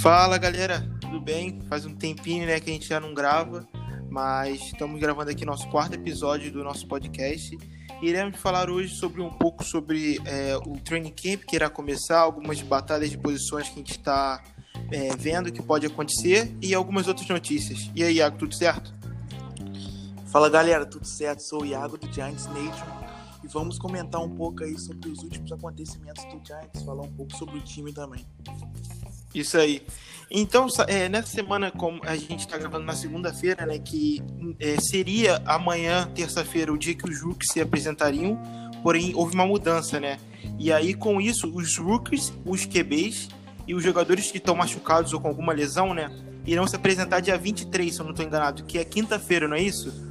Fala galera, tudo bem? Faz um tempinho né, que a gente já não grava, mas estamos gravando aqui nosso quarto episódio do nosso podcast. Iremos falar hoje sobre um pouco sobre é, o training camp que irá começar, algumas batalhas de posições que a gente está é, vendo que pode acontecer e algumas outras notícias. E aí, Iago, tudo certo? Fala galera, tudo certo? Sou o Iago do Giants Nation vamos comentar um pouco aí sobre os últimos acontecimentos do Giants, falar um pouco sobre o time também. Isso aí. Então, é, nessa semana, como a gente está gravando na segunda-feira, né, que é, seria amanhã, terça-feira, o dia que os rookies se apresentariam, porém houve uma mudança, né? E aí, com isso, os rookies, os QBs e os jogadores que estão machucados ou com alguma lesão, né, irão se apresentar dia 23, se eu não estou enganado, que é quinta-feira, não é isso?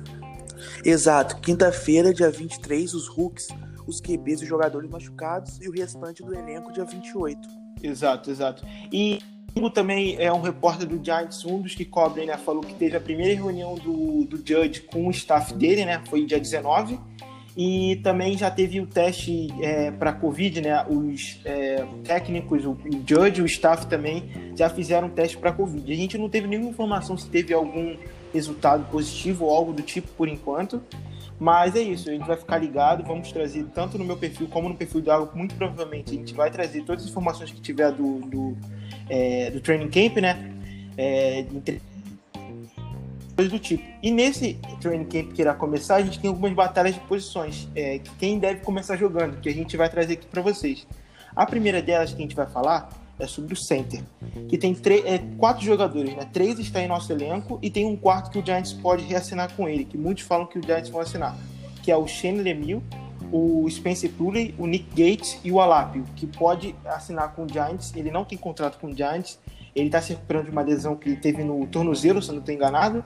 Exato, quinta-feira, dia 23, os rookies, os QBs, os jogadores machucados e o restante do elenco, dia 28. Exato, exato. E também é um repórter do Giants, um dos que cobrem, né? Falou que teve a primeira reunião do, do Judge com o staff dele, né? Foi dia 19. E também já teve o teste é, para Covid, né? Os é, técnicos, o, o Judge, o staff também já fizeram teste para Covid. A gente não teve nenhuma informação se teve algum resultado positivo ou algo do tipo por enquanto. Mas é isso, a gente vai ficar ligado, vamos trazer tanto no meu perfil como no perfil do Água, muito provavelmente a gente vai trazer todas as informações que tiver do, do, é, do training camp, né? É, do tipo. E nesse training camp que irá começar, a gente tem algumas batalhas de posições, é, que quem deve começar jogando, que a gente vai trazer aqui para vocês. A primeira delas que a gente vai falar é sobre o center, que tem é, quatro jogadores, né? Três estão em nosso elenco e tem um quarto que o Giants pode reassinar com ele, que muitos falam que o Giants vão assinar, que é o Shane Lemieux, o Spencer Pulley, o Nick Gates e o Alapio, que pode assinar com o Giants. Ele não tem contrato com o Giants, ele está se recuperando de uma lesão que teve no tornozelo, se eu não estou enganado.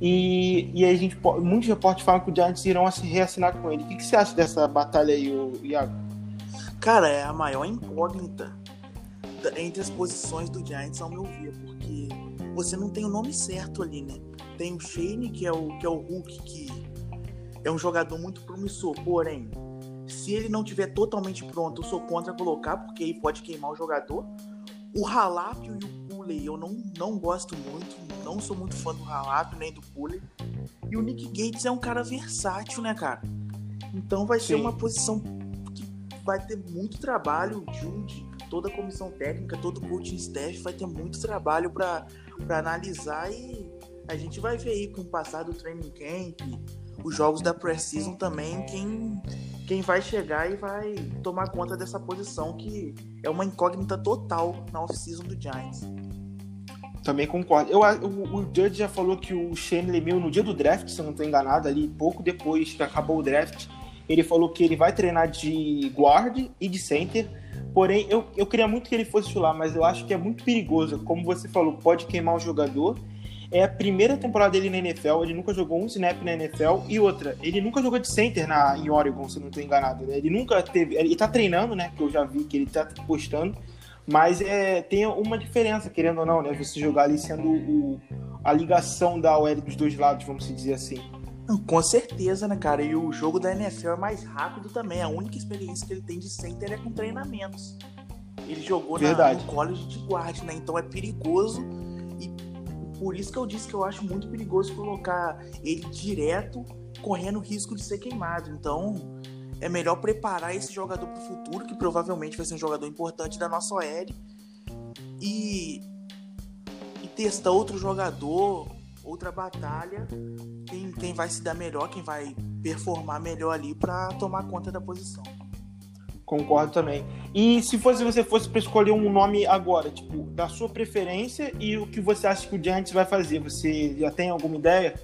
E, e aí a gente, muitos reportes falam que o Giants irão reassinar com ele. O que, que você acha dessa batalha aí, Iago? Cara, é a maior incógnita entre as posições do Giants, ao meu ver, porque você não tem o nome certo ali, né? Tem o Shane, que é o, que é o Hulk, que é um jogador muito promissor, porém, se ele não tiver totalmente pronto, eu sou contra colocar, porque aí pode queimar o jogador. O Halapio e o Pulley eu não, não gosto muito, não sou muito fã do Halapio nem do Pulley. E o Nick Gates é um cara versátil, né, cara? Então vai Sim. ser uma posição que vai ter muito trabalho. O Jude toda a comissão técnica, todo o coaching staff vai ter muito trabalho para analisar e a gente vai ver aí com o passar do training camp, os jogos da pré-season também, quem, quem vai chegar e vai tomar conta dessa posição que é uma incógnita total na off-season do Giants. Também concordo. Eu, o, o Judge já falou que o Shane Lemieux, no dia do draft, se eu não estou enganado, ali pouco depois que acabou o draft, ele falou que ele vai treinar de guard e de center Porém, eu, eu queria muito que ele fosse titular, mas eu acho que é muito perigoso. Como você falou, pode queimar o jogador. É a primeira temporada dele na NFL, ele nunca jogou um snap na NFL. E outra, ele nunca jogou de center na, em Oregon, se eu não estou enganado. Né? Ele nunca teve. Ele está treinando, né? Que eu já vi que ele está postando. Mas é, tem uma diferença, querendo ou não, né? Você jogar ali sendo o, a ligação da OL dos dois lados, vamos dizer assim. Com certeza, né, cara? E o jogo da NFL é mais rápido também. A única experiência que ele tem de center é com treinamentos. Ele jogou na, no college de guarda, né? Então é perigoso. E por isso que eu disse que eu acho muito perigoso colocar ele direto, correndo risco de ser queimado. Então é melhor preparar esse jogador para o futuro, que provavelmente vai ser um jogador importante da nossa OL. E, e testar outro jogador outra batalha, quem, quem vai se dar melhor, quem vai performar melhor ali para tomar conta da posição. Concordo também. E se fosse você fosse para escolher um nome agora, tipo, da sua preferência e o que você acha que o Giants vai fazer, você já tem alguma ideia?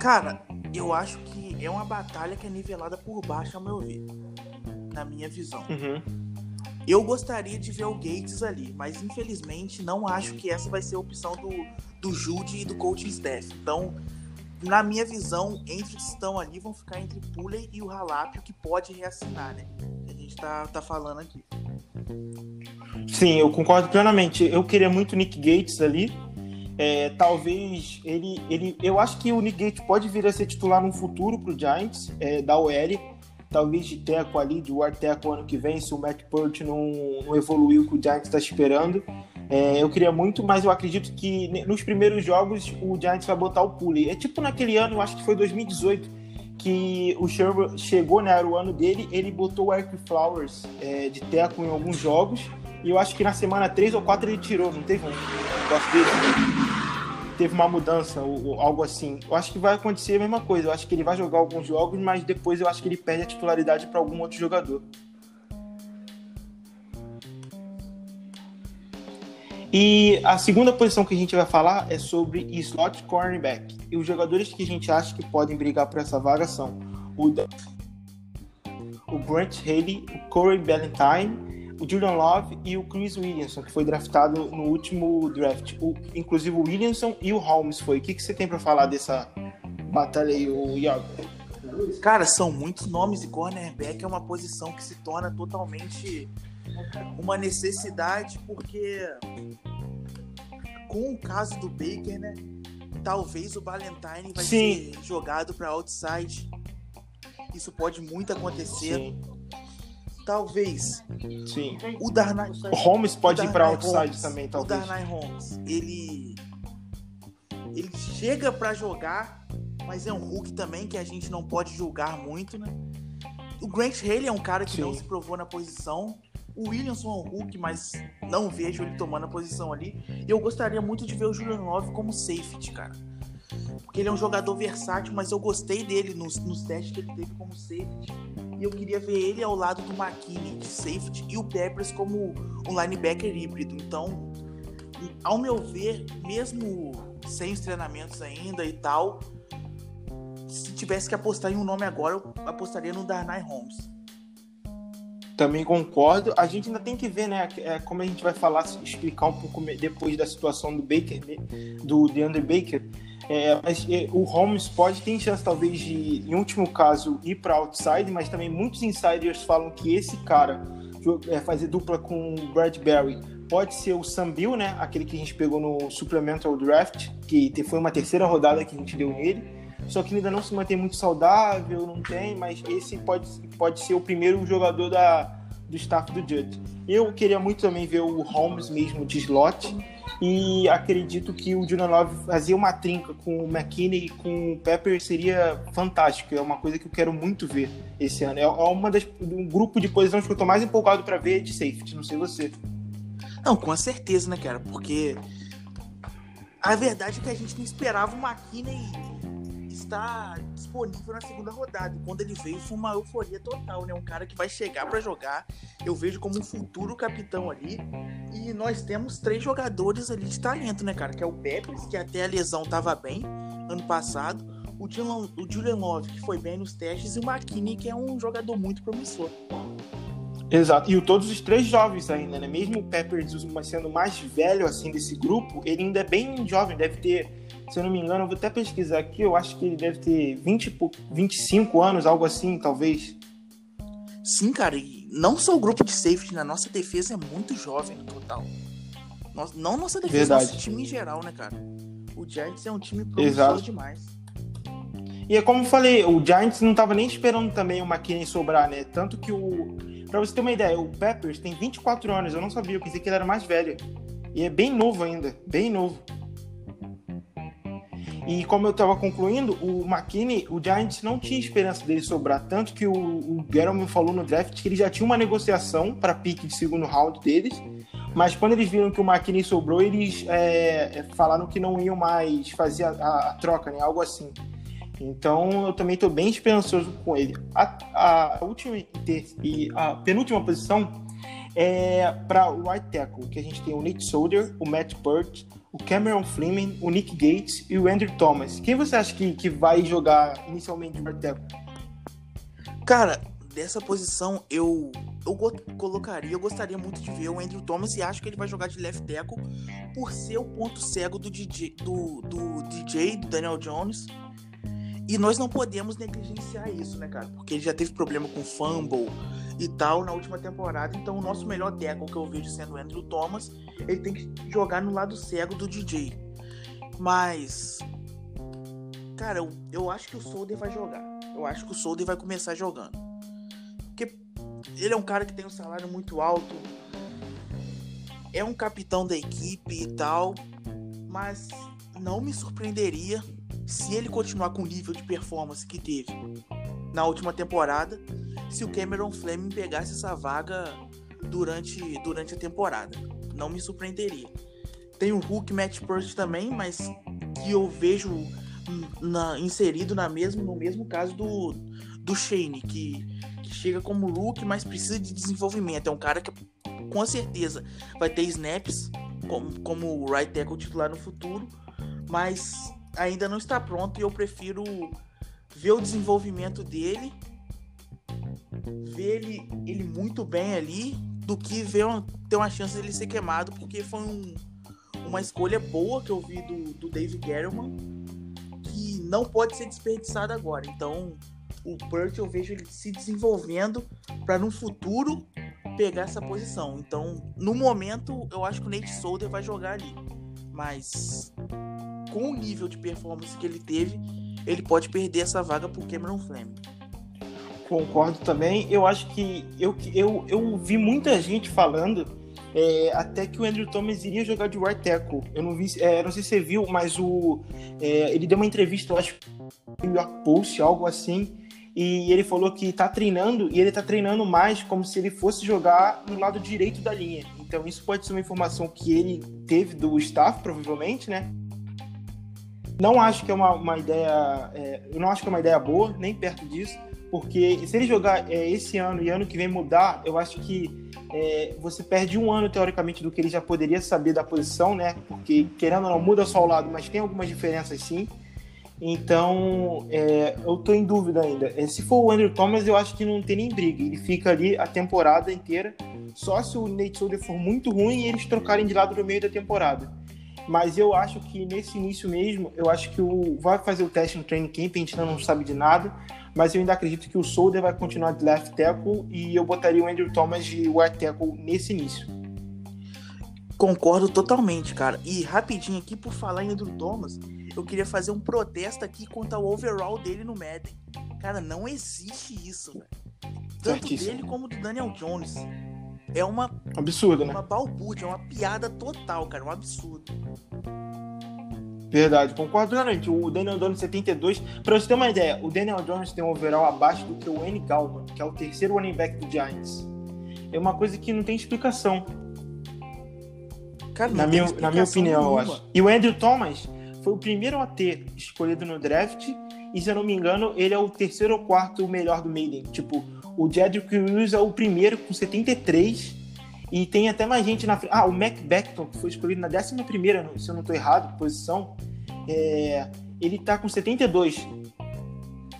Cara, eu acho que é uma batalha que é nivelada por baixo, ao meu ver. Na minha visão. Uhum. Eu gostaria de ver o Gates ali, mas infelizmente não acho que essa vai ser a opção do, do Jude e do coaching staff. Então, na minha visão, entre os que estão ali vão ficar entre Pulley e o Halapio, que pode reassinar, né? A gente tá, tá falando aqui. Sim, eu concordo plenamente. Eu queria muito o Nick Gates ali. É, talvez ele, ele. Eu acho que o Nick Gates pode vir a ser titular no futuro pro Giants, é, da OL talvez de teco ali, de war teco ano que vem, se o Matt Purt não, não evoluiu que o Giants está esperando. É, eu queria muito, mas eu acredito que nos primeiros jogos o Giants vai botar o Pulley. É tipo naquele ano, eu acho que foi 2018, que o Sherber chegou, né, era o ano dele, ele botou o Eric Flowers é, de teco em alguns jogos, e eu acho que na semana 3 ou 4 ele tirou, não teve um negócio desse? Teve uma mudança, ou, ou, algo assim. Eu acho que vai acontecer a mesma coisa. Eu acho que ele vai jogar alguns jogos, mas depois eu acho que ele perde a titularidade para algum outro jogador. E a segunda posição que a gente vai falar é sobre slot cornerback. E os jogadores que a gente acha que podem brigar por essa vaga são o, o Grant Haley, o Corey Ballantyne, o Julian Love e o Chris Williamson, que foi draftado no último draft. O, inclusive o Williamson e o Holmes foi. O que, que você tem para falar dessa batalha aí, o Iago? Cara, são muitos nomes e cornerback é uma posição que se torna totalmente uma necessidade, porque com o caso do Baker, né? Talvez o Valentine vai Sim. ser jogado para outside. Isso pode muito acontecer. Sim. Talvez. Sim. O Darnay. O Holmes pode ir para outside Holmes, também, talvez. O Darnay Holmes, ele ele chega para jogar, mas é um Hulk também que a gente não pode julgar muito, né? O Grant Haley é um cara que Sim. não se provou na posição. O Williamson é um Hulk, mas não vejo ele tomando a posição ali. E eu gostaria muito de ver o Julian Love como safety, cara. Porque ele é um jogador versátil, mas eu gostei dele nos, nos testes que ele teve como safety. E eu queria ver ele ao lado do McKinney de safety e o Peppers como um linebacker híbrido. Então, ao meu ver, mesmo sem os treinamentos ainda e tal, se tivesse que apostar em um nome agora, eu apostaria no Darnay Holmes. Também concordo. A gente ainda tem que ver, né? É, como a gente vai falar, explicar um pouco depois da situação do Baker, né, do DeAndre Baker. É, mas é, o Holmes pode ter chance, talvez, de, em último caso, ir para outside, mas também muitos insiders falam que esse cara é, fazer dupla com o Bradbury pode ser o Sam Bill, né? Aquele que a gente pegou no Supplemental Draft, que foi uma terceira rodada que a gente deu nele só que ainda não se mantém muito saudável, não tem, mas esse pode, pode ser o primeiro jogador da, do staff do Judge. Eu queria muito também ver o Holmes mesmo de slot, e acredito que o Julian Love fazer uma trinca com o McKinney e com o Pepper seria fantástico, é uma coisa que eu quero muito ver esse ano. É, é uma das, um grupo de posições que eu tô mais empolgado para ver de safety, não sei você. Não, com certeza, né, cara? Porque a verdade é que a gente não esperava o McKinney está disponível na segunda rodada. E quando ele veio, foi uma euforia total, né? Um cara que vai chegar para jogar. Eu vejo como um futuro capitão ali. E nós temos três jogadores ali de talento, né, cara? Que é o Peppers, que até a lesão tava bem ano passado. O Julian, o Julian Love, que foi bem nos testes. E o McKinney, que é um jogador muito promissor. Exato, e todos os três jovens ainda, né? Mesmo o Peppers sendo mais velho assim desse grupo, ele ainda é bem jovem, deve ter se eu não me engano, eu vou até pesquisar aqui, eu acho que ele deve ter 20, 25 anos, algo assim, talvez. Sim, cara, e não só o grupo de safety na nossa defesa é muito jovem no total. Não nossa defesa, Verdade. nosso time em geral, né, cara? O Giants é um time promissor demais. E é como eu falei, o Giants não tava nem esperando também o McKinney sobrar, né? Tanto que o. Pra você ter uma ideia, o Peppers tem 24 anos, eu não sabia, eu pensei que ele era mais velho. E é bem novo ainda, bem novo. E como eu estava concluindo, o McKinney, o Giants não tinha esperança dele sobrar, tanto que o, o falou no draft que ele já tinha uma negociação para pique de segundo round deles, mas quando eles viram que o McKinney sobrou, eles é, é falaram que não iam mais fazer a, a, a troca, né? Algo assim. Então eu também estou bem esperançoso com ele. A, a última e a penúltima posição é para o right tackle, que a gente tem o Nick Solder, o Matt Burt, o Cameron Fleming, o Nick Gates e o Andrew Thomas. Quem você acha que, que vai jogar inicialmente no tackle? Cara, dessa posição eu eu colocaria, eu gostaria muito de ver o Andrew Thomas e acho que ele vai jogar de left tackle por ser o ponto cego do DJ, do, do DJ, do Daniel Jones. E nós não podemos negligenciar isso, né, cara? Porque ele já teve problema com fumble, e tal na última temporada. Então, o nosso melhor tackle que eu vejo sendo o Andrew Thomas, ele tem que jogar no lado cego do DJ. Mas, cara, eu, eu acho que o Solder vai jogar. Eu acho que o Solder vai começar jogando. ele é um cara que tem um salário muito alto, é um capitão da equipe e tal, mas não me surpreenderia se ele continuar com o nível de performance que teve na última temporada, se o Cameron Fleming pegasse essa vaga durante, durante a temporada. Não me surpreenderia. Tem o Hulk Matt Purse também, mas que eu vejo na, inserido na mesmo, no mesmo caso do, do Shane, que, que chega como Hulk, mas precisa de desenvolvimento. É um cara que com certeza vai ter snaps como, como right tackle titular no futuro, mas ainda não está pronto e eu prefiro ver o desenvolvimento dele, ver ele, ele muito bem ali, do que ver ter uma chance dele ser queimado, porque foi um, uma escolha boa que eu vi do, do Dave Gettleman, que não pode ser desperdiçada agora. Então, o Purt eu vejo ele se desenvolvendo para no futuro pegar essa posição. Então, no momento, eu acho que o Nate Solder vai jogar ali. Mas com o nível de performance que ele teve, ele pode perder essa vaga por Cameron Fleming. Concordo também. Eu acho que eu, eu, eu vi muita gente falando é, até que o Andrew Thomas iria jogar de right tackle. Eu não vi, é, não sei se você viu, mas o, é, ele deu uma entrevista, eu acho, no New York Post, algo assim, e ele falou que está treinando e ele está treinando mais como se ele fosse jogar no lado direito da linha. Então isso pode ser uma informação que ele teve do staff, provavelmente, né? Não acho que é uma, uma ideia, é, eu não acho que é uma ideia boa, nem perto disso, porque se ele jogar é, esse ano e ano que vem mudar, eu acho que é, você perde um ano teoricamente do que ele já poderia saber da posição, né? Porque querendo ou não muda só o lado, mas tem algumas diferenças sim. Então, é, eu tô em dúvida ainda. É, se for o Andrew Thomas, eu acho que não tem nem briga. Ele fica ali a temporada inteira. Só se o Nate Solder for muito ruim e eles trocarem de lado no meio da temporada. Mas eu acho que nesse início mesmo, eu acho que o vai fazer o teste no training camp, a gente ainda não sabe de nada. Mas eu ainda acredito que o Solder vai continuar de left tackle e eu botaria o Andrew Thomas de right tackle nesse início. Concordo totalmente, cara. E rapidinho aqui, por falar em Andrew Thomas, eu queria fazer um protesto aqui contra o overall dele no Madden. Cara, não existe isso, velho. Tanto Certíssimo. dele como do Daniel Jones. É uma. Absurdo, né? Uma balbúrdia, é uma piada total, cara. Um absurdo. Verdade, concordo plenamente. O Daniel Jones 72, pra você ter uma ideia, o Daniel Jones tem um overall abaixo do que o N. Galman, que é o terceiro running back do Giants. É uma coisa que não tem explicação. Cara, na, minha, na minha opinião, nenhuma. eu acho. E o Andrew Thomas foi o primeiro a ter escolhido no draft. E se eu não me engano, ele é o terceiro ou quarto melhor do Maiden. Tipo, o Jedrick Wills é o primeiro com 73. E tem até mais gente na frente. Ah, o Mac Beckton, que foi escolhido na 11, se eu não estou errado, posição. É... Ele tá com 72.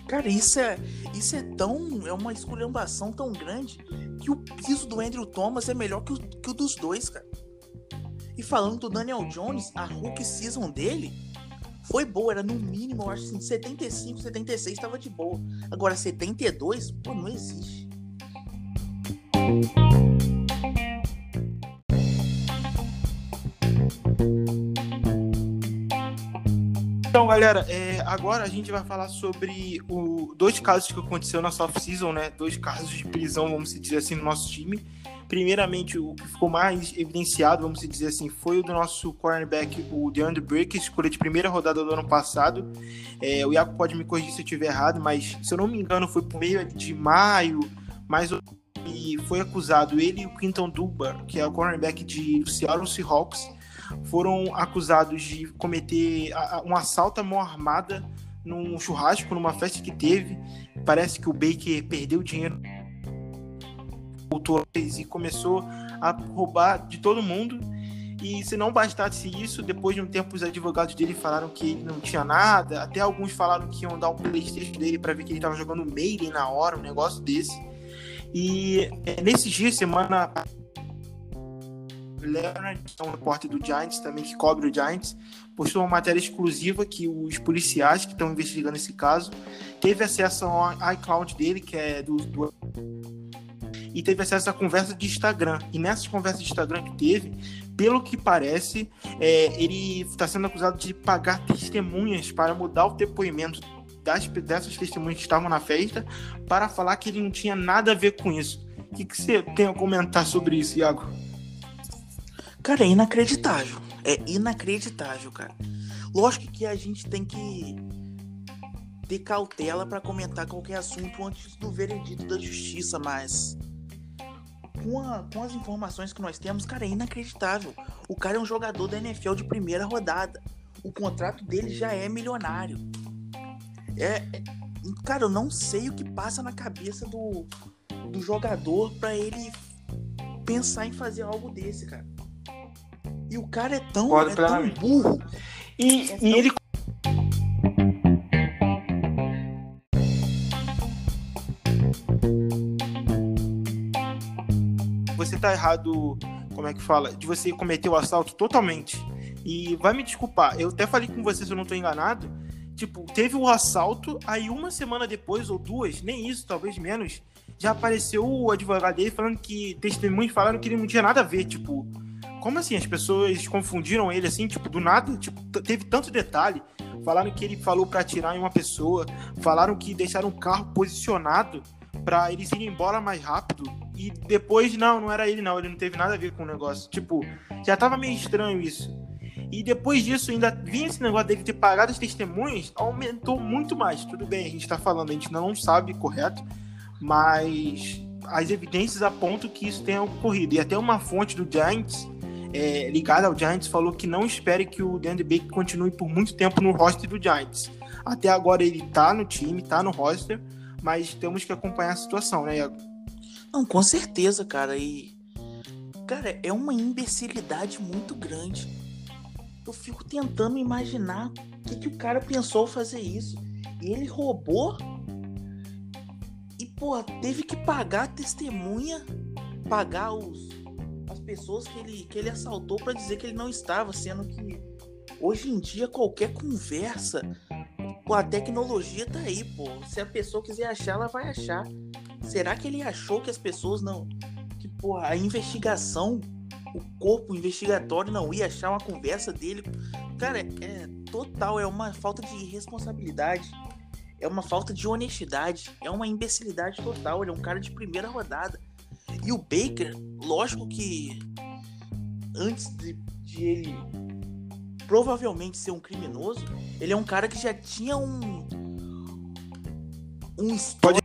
Cara, isso é, isso é tão. É uma esculhambação tão grande que o piso do Andrew Thomas é melhor que o, que o dos dois, cara. E falando do Daniel Jones, a rookie season dele foi boa, era no mínimo, eu acho assim, 75, 76 estava de boa. Agora 72, pô, não existe. Então, galera, é, agora a gente vai falar sobre o, dois casos que aconteceu na off-season, né? Dois casos de prisão, vamos dizer assim, no nosso time. Primeiramente, o que ficou mais evidenciado, vamos dizer assim, foi o do nosso cornerback, o DeAndre Brick, escolha de primeira rodada do ano passado. É, o Iaco pode me corrigir se eu estiver errado, mas se eu não me engano, foi por meio de maio, mais e foi acusado ele e o Quinton Duba, que é o cornerback de Seattle Seahawks, foram acusados de cometer um assalto à mão armada num churrasco, numa festa que teve. Parece que o Baker perdeu dinheiro e começou a roubar de todo mundo. E se não bastasse isso, depois de um tempo os advogados dele falaram que ele não tinha nada. Até alguns falaram que iam dar o PlayStation dele para ver que ele estava jogando Maiden na hora, um negócio desse. E é, nesses dias, semana Leonard, que é um repórter do Giants também, que cobre o Giants, postou uma matéria exclusiva que os policiais que estão investigando esse caso teve acesso ao iCloud dele, que é do, do e teve acesso à conversa de Instagram. E nessas conversas de Instagram que teve, pelo que parece, é, ele está sendo acusado de pagar testemunhas para mudar o depoimento das, dessas testemunhas que estavam na festa para falar que ele não tinha nada a ver com isso O que, que você tem a comentar sobre isso, Iago? Cara, é inacreditável. É inacreditável, cara. Lógico que a gente tem que ter cautela para comentar qualquer assunto antes do veredito da justiça, mas com, a, com, as informações que nós temos, cara, é inacreditável. O cara é um jogador da NFL de primeira rodada. O contrato dele já é milionário. É, é cara, eu não sei o que passa na cabeça do, do jogador para ele pensar em fazer algo desse, cara. E o cara é tão, é tão burro. E, é e tão... ele você tá errado, como é que fala? De você cometer o assalto totalmente. E vai me desculpar, eu até falei com você se eu não tô enganado. Tipo, teve o assalto, aí uma semana depois, ou duas, nem isso, talvez menos, já apareceu o advogado dele falando que testemunhos falaram que ele não tinha nada a ver, tipo. Como assim? As pessoas confundiram ele assim, tipo, do nada, tipo, teve tanto detalhe. Falaram que ele falou para atirar em uma pessoa, falaram que deixaram o carro posicionado para eles irem embora mais rápido. E depois, não, não era ele, não. Ele não teve nada a ver com o negócio. Tipo, já tava meio estranho isso. E depois disso, ainda vinha esse negócio dele ter pagado as testemunhas, aumentou muito mais. Tudo bem, a gente tá falando, a gente não sabe correto, mas as evidências apontam que isso tenha ocorrido. E até uma fonte do Giants, é, ligada ao Giants, falou que não espere que o DeAndre Baker continue por muito tempo no roster do Giants. Até agora ele tá no time, tá no roster, mas temos que acompanhar a situação, né, Iago? Não, com certeza, cara. E. Cara, é uma imbecilidade muito grande. Eu fico tentando imaginar o que, que o cara pensou fazer isso. E ele roubou. E, pô, teve que pagar a testemunha, pagar os, as pessoas que ele, que ele assaltou para dizer que ele não estava, sendo que hoje em dia qualquer conversa Pô, a tecnologia tá aí, pô. Se a pessoa quiser achar, ela vai achar. Será que ele achou que as pessoas não. Que, pô, a investigação, o corpo investigatório não ia achar uma conversa dele? Cara, é total, é uma falta de responsabilidade. É uma falta de honestidade. É uma imbecilidade total. Ele é um cara de primeira rodada. E o Baker, lógico que antes de, de ele provavelmente ser um criminoso, ele é um cara que já tinha um. Um histórico.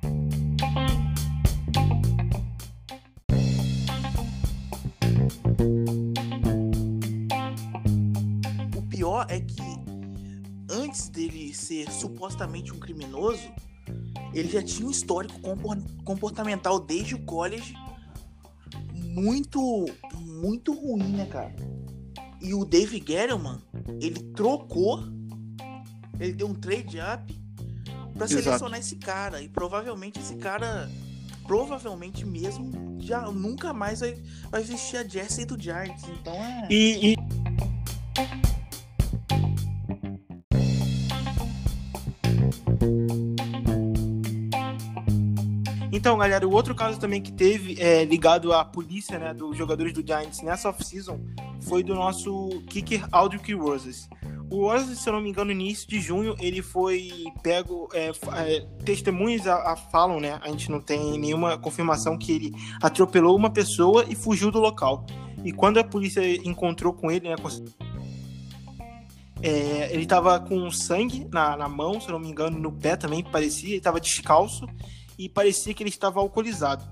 O pior é que antes dele ser supostamente um criminoso, ele já tinha um histórico comportamental desde o college muito, muito ruim, né, cara? E o Dave Gettleman, ele trocou, ele deu um trade up para selecionar esse cara. E provavelmente esse cara, provavelmente mesmo, já nunca mais vai, vai vestir a jersey do Giants. Então é. E, e... Então, galera, o outro caso também que teve é, ligado à polícia, né, dos jogadores do Giants nessa off-season foi do nosso kicker Aldrich Roses. O Roses, se eu não me engano, no início de junho, ele foi pego. É, é, testemunhas a, a, falam, né? A gente não tem nenhuma confirmação que ele atropelou uma pessoa e fugiu do local. E quando a polícia encontrou com ele, né? É, ele estava com sangue na, na mão, se eu não me engano, no pé também, parecia. Ele estava descalço e parecia que ele estava alcoolizado.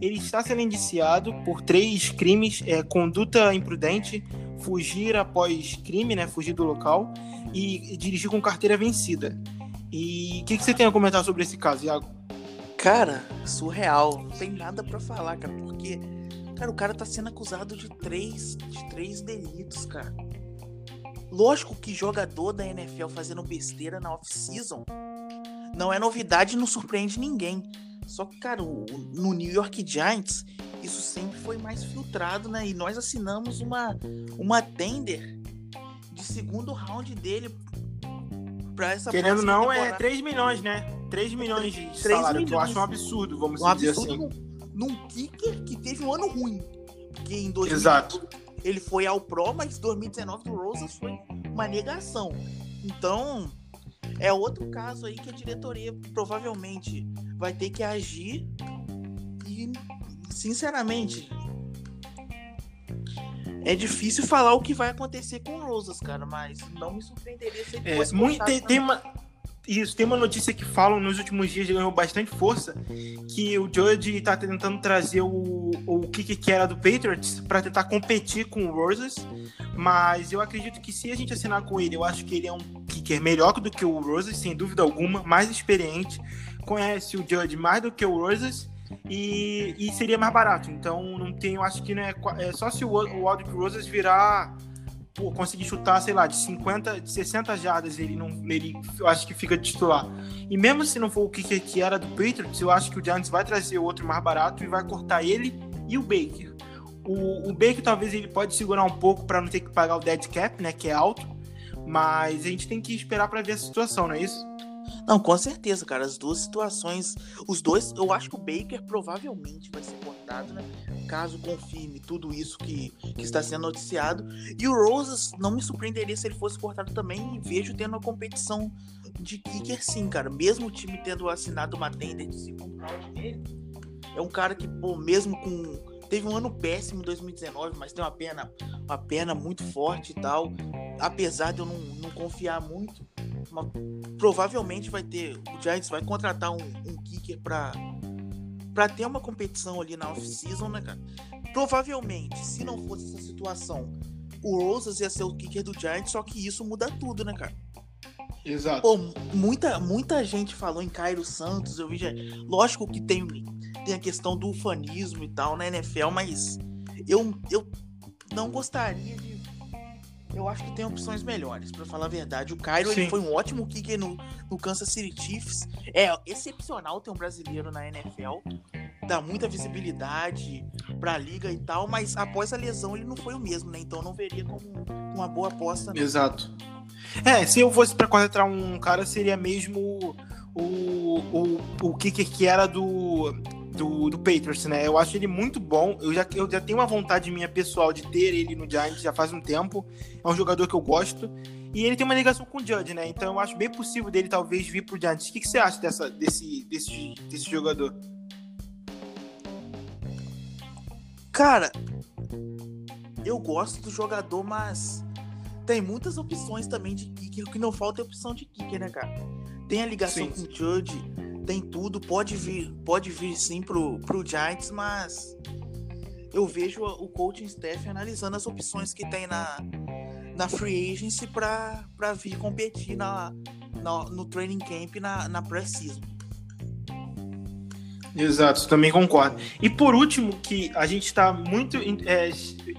Ele está sendo indiciado por três crimes: é, conduta imprudente, fugir após crime, né, fugir do local e dirigir com carteira vencida. E o que, que, você tem a comentar sobre esse caso, Iago? Cara, surreal. Não tem nada para falar, cara, porque cara, o cara tá sendo acusado de três, de três delitos, cara. Lógico que jogador da NFL fazendo besteira na off-season não é novidade e não surpreende ninguém. Só que, cara, no New York Giants, isso sempre foi mais filtrado, né? E nós assinamos uma, uma tender de segundo round dele pra essa Querendo não, temporada. é 3 milhões, né? 3 milhões de 3 salário, milhões. que eu acho um absurdo, vamos um dizer absurdo assim. Num, num kicker que teve um ano ruim. Porque em 2000 Exato. ele foi ao Pro, mas 2019 do Rosas foi uma negação. Então, é outro caso aí que a diretoria provavelmente vai ter que agir e sinceramente, é difícil falar o que vai acontecer com o Rosas, cara, mas não me surpreenderia se ele É, fosse muito, tem, tem uma, isso, tem uma notícia que falam nos últimos dias, ganhou bastante força, que o Judge tá tentando trazer o, o kicker que era do Patriots para tentar competir com o Rosas, mas eu acredito que se a gente assinar com ele, eu acho que ele é um kicker melhor do que o Rosas, sem dúvida alguma, mais experiente, conhece o Judge mais do que o Rosas, e, e seria mais barato. Então, não tem, eu acho que né, é só se o, o Aldrich Rosas virar pô, conseguir chutar, sei lá, de 50, de 60 jardas, ele não, ele, eu acho que fica titular. E mesmo se não for o kicker que era do Patriots, eu acho que o Giants vai trazer outro mais barato e vai cortar ele e o Baker. O, o Baker talvez ele pode segurar um pouco para não ter que pagar o dead cap, né, que é alto, mas a gente tem que esperar para ver a situação, não é isso? Não, com certeza, cara. As duas situações. Os dois. Eu acho que o Baker provavelmente vai ser cortado, né? Caso confirme tudo isso que, que está sendo noticiado. E o Rosas não me surpreenderia se ele fosse cortado também. E vejo tendo uma competição de kicker sim, cara. Mesmo o time tendo assinado uma tenda de segundo round dele. É um cara que, pô, mesmo com. Teve um ano péssimo em 2019, mas tem uma perna, uma perna muito forte e tal. Apesar de eu não, não confiar muito uma, provavelmente vai ter. O Giants vai contratar um, um kicker para para ter uma competição ali na off-season, né, cara? Provavelmente, se não fosse essa situação, o Rosas ia ser o kicker do Giants, só que isso muda tudo, né, cara? Exato. Pô, muita, muita gente falou em Cairo Santos, eu vi já. Lógico que tem, tem a questão do fanismo e tal na NFL, mas eu, eu não gostaria de eu acho que tem opções melhores, para falar a verdade. O Cairo ele foi um ótimo kicker no, no Kansas City Chiefs. É excepcional ter um brasileiro na NFL. Dá muita visibilidade pra liga e tal, mas após a lesão ele não foi o mesmo, né? Então eu não veria como uma boa aposta. Né? Exato. É, se eu fosse para contratar um cara, seria mesmo o, o, o kicker que era do do, do Patriots, né? Eu acho ele muito bom. Eu já, eu já tenho uma vontade minha pessoal de ter ele no Giants já faz um tempo. É um jogador que eu gosto. E ele tem uma ligação com o Judge, né? Então eu acho bem possível dele talvez vir pro Giants. O que, que você acha dessa, desse, desse, desse jogador? Cara, eu gosto do jogador, mas tem muitas opções também de kicker. O que não falta é opção de kicker, né, cara? Tem a ligação sim, com sim. o Judge tem tudo, pode vir, pode vir sim pro, pro Giants, mas eu vejo o coaching staff analisando as opções que tem na, na free agency para vir competir na, na, no training camp na, na pré-season. Exato, também concordo. E por último, que a gente está muito. É,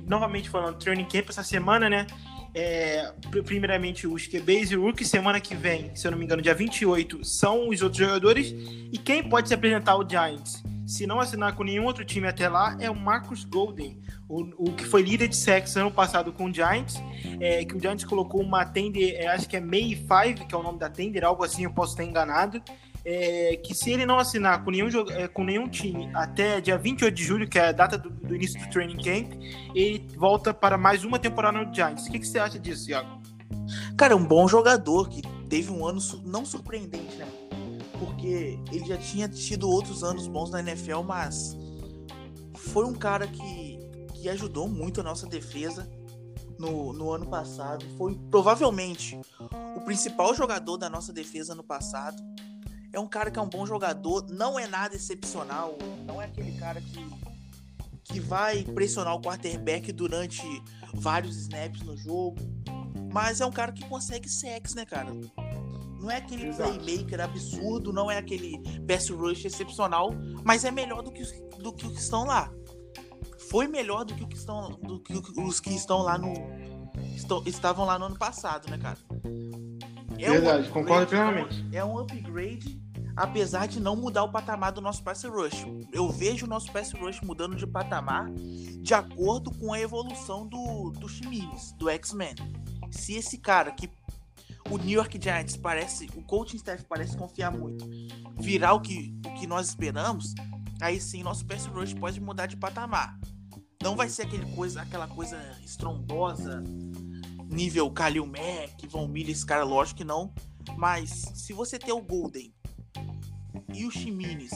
novamente falando, training camp essa semana, né? É, primeiramente os QBs e o Rookie, semana que vem, se eu não me engano, dia 28, são os outros jogadores. E quem pode se apresentar? Ao Giants, se não assinar com nenhum outro time até lá, é o Marcus Golden, o, o que foi líder de sexo ano passado com o Giants, é, que o Giants colocou uma tender, é, acho que é May 5, que é o nome da tender, algo assim, eu posso estar enganado é, que se ele não assinar com nenhum, é, com nenhum time até dia 28 de julho, que é a data do, do início do training camp, ele volta para mais uma temporada no Giants. O que, que você acha disso, Iago? Cara, é um bom jogador que teve um ano não surpreendente, né? Porque ele já tinha tido outros anos bons na NFL, mas foi um cara que, que ajudou muito a nossa defesa no, no ano passado. Foi provavelmente o principal jogador da nossa defesa no passado é um cara que é um bom jogador, não é nada excepcional, não é aquele cara que, que vai pressionar o quarterback durante vários snaps no jogo, mas é um cara que consegue sex, né, cara? Não é aquele Exato. playmaker absurdo, não é aquele pass rush excepcional, mas é melhor do que, do que os que estão lá. Foi melhor do que, o que estão, do que os que estão lá no. Estão, estavam lá no ano passado, né, cara? É Verdade, um concordo plenamente. É um upgrade apesar de não mudar o patamar do nosso pass rush. Eu vejo o nosso pass rush mudando de patamar de acordo com a evolução do, do Chimines, do X-Men. Se esse cara que o New York Giants parece, o coaching staff parece confiar muito, virar o que, o que nós esperamos, aí sim nosso pass rush pode mudar de patamar. Não vai ser aquele coisa, aquela coisa estrondosa, nível Kalil Mack, Von Miller, esse cara, lógico que não. Mas se você ter o Golden e o Chimines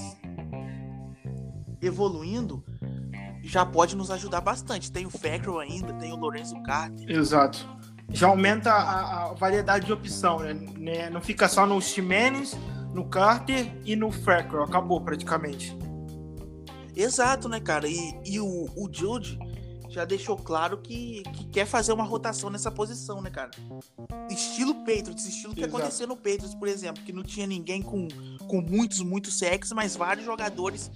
evoluindo, já pode nos ajudar bastante. Tem o Fackrell ainda, tem o Lorenzo Carter. Exato. Já aumenta a, a variedade de opção, né? né? Não fica só no Ximenes, no Carter e no Fackrell. Acabou praticamente. Exato, né, cara? E, e o, o Jude já deixou claro que, que quer fazer uma rotação nessa posição, né, cara? Estilo Patriots, estilo que Exato. aconteceu no Patriots, por exemplo, que não tinha ninguém com, com muitos, muitos sexos, mas vários jogadores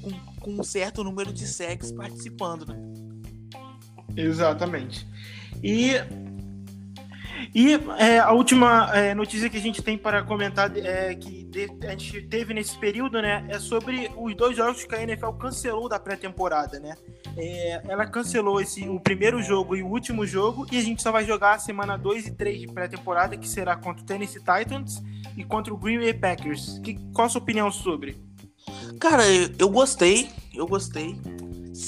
com, com um certo número de sexos participando, né? Exatamente. E e é, a última é, notícia que a gente tem para comentar é, que de, a gente teve nesse período, né, é sobre os dois jogos que a NFL cancelou da pré-temporada, né? É, ela cancelou esse, o primeiro jogo e o último jogo e a gente só vai jogar a semana 2 e 3 de pré-temporada, que será contra o Tennessee Titans e contra o Green Bay Packers. Que, qual a sua opinião sobre? Cara, eu, gostei, eu gostei.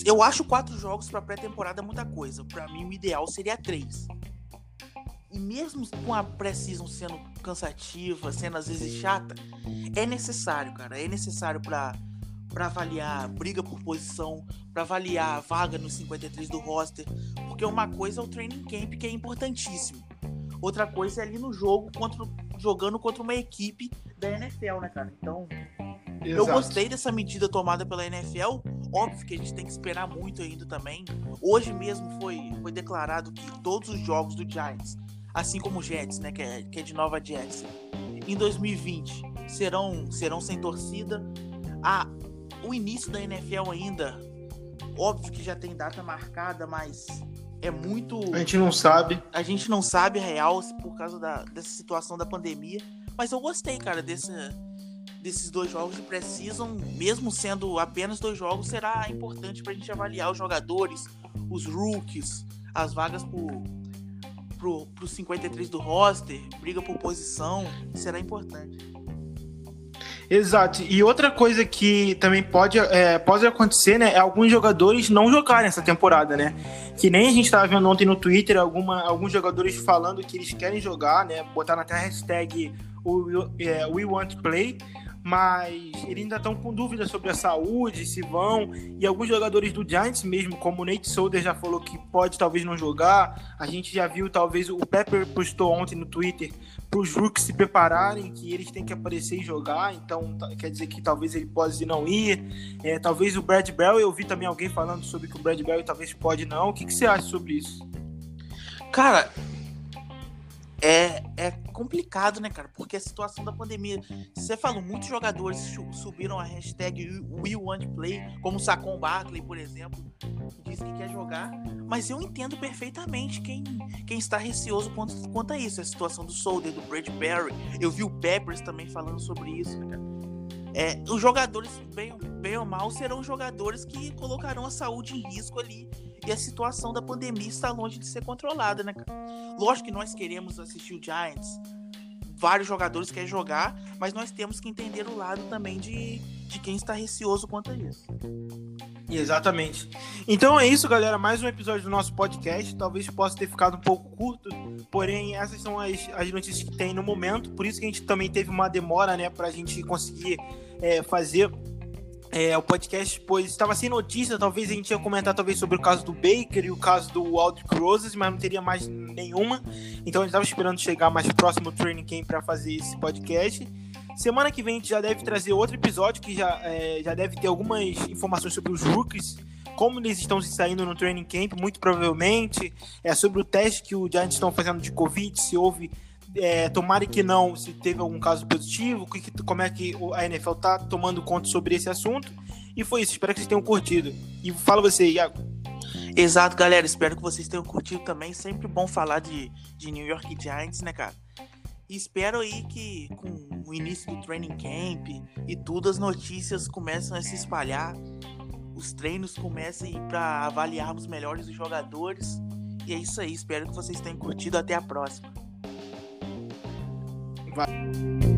Eu acho quatro jogos para pré-temporada muita coisa. Para mim, o ideal seria três. E mesmo com a pré-season sendo cansativa, sendo às vezes chata, é necessário, cara. É necessário para para avaliar briga por posição, para avaliar a vaga no 53 do roster, porque uma coisa é o training camp que é importantíssimo. Outra coisa é ali no jogo contra, jogando contra uma equipe da NFL, né, cara? Então, Exato. eu gostei dessa medida tomada pela NFL. Óbvio que a gente tem que esperar muito ainda também. Hoje mesmo foi, foi declarado que todos os jogos do Giants assim como o Jets, né, que é, que é de Nova Jersey, em 2020 serão, serão sem torcida. Ah, o início da NFL ainda, óbvio que já tem data marcada, mas é muito. A gente não sabe. A gente não sabe real por causa da, dessa situação da pandemia. Mas eu gostei, cara, desse, desses dois jogos de pré-season, mesmo sendo apenas dois jogos, será importante para a gente avaliar os jogadores, os rookies, as vagas por, pro, pro 53 do roster, briga por posição, será importante. Exato. E outra coisa que também pode, é, pode acontecer, né? É alguns jogadores não jogarem essa temporada, né? Que nem a gente estava vendo ontem no Twitter alguma, alguns jogadores falando que eles querem jogar, né? Botar até a hashtag é, We Want Play mas eles ainda estão com dúvidas sobre a saúde, se vão. E alguns jogadores do Giants mesmo, como o Nate Solder já falou que pode talvez não jogar. A gente já viu, talvez, o Pepper postou ontem no Twitter para os rookies se prepararem, que eles têm que aparecer e jogar. Então, quer dizer que talvez ele pode não ir. É, talvez o Brad Bell, eu vi também alguém falando sobre que o Brad Bell talvez pode não. O que, que você acha sobre isso? Cara, é, é complicado, né, cara? Porque a situação da pandemia. Você falou, muitos jogadores subiram a hashtag We Want Play, como o Sacon Barkley, por exemplo, que diz que quer jogar. Mas eu entendo perfeitamente quem, quem está receoso quanto, quanto a isso. A situação do Solder, do Brad Perry. Eu vi o Peppers também falando sobre isso, né, cara? É, os jogadores, bem, bem ou mal, serão jogadores que colocarão a saúde em risco ali e a situação da pandemia está longe de ser controlada, né? Lógico que nós queremos assistir o Giants, vários jogadores querem jogar, mas nós temos que entender o lado também de, de quem está receoso quanto a isso. Exatamente. Então é isso, galera. Mais um episódio do nosso podcast. Talvez possa ter ficado um pouco curto, porém, essas são as, as notícias que tem no momento. Por isso que a gente também teve uma demora, né, a gente conseguir é, fazer é, o podcast, pois estava sem notícia, talvez a gente ia comentar talvez sobre o caso do Baker e o caso do Aldrich Roses, mas não teria mais nenhuma. Então a gente estava esperando chegar mais próximo do Training Camp para fazer esse podcast. Semana que vem a gente já deve trazer outro episódio que já, é, já deve ter algumas informações sobre os rookies, como eles estão se saindo no Training Camp, muito provavelmente. É sobre o teste que o Giants estão fazendo de Covid, se houve é, tomara que não, se teve algum caso positivo, que, como é que a NFL tá tomando conta sobre esse assunto. E foi isso, espero que vocês tenham curtido. E fala você, Iago. Exato, galera, espero que vocês tenham curtido também. Sempre bom falar de, de New York Giants, né, cara? E espero aí que com o início do training camp e tudo, as notícias começam a se espalhar, os treinos comecem para avaliarmos melhores os jogadores. E é isso aí, espero que vocês tenham curtido. Até a próxima. Vai.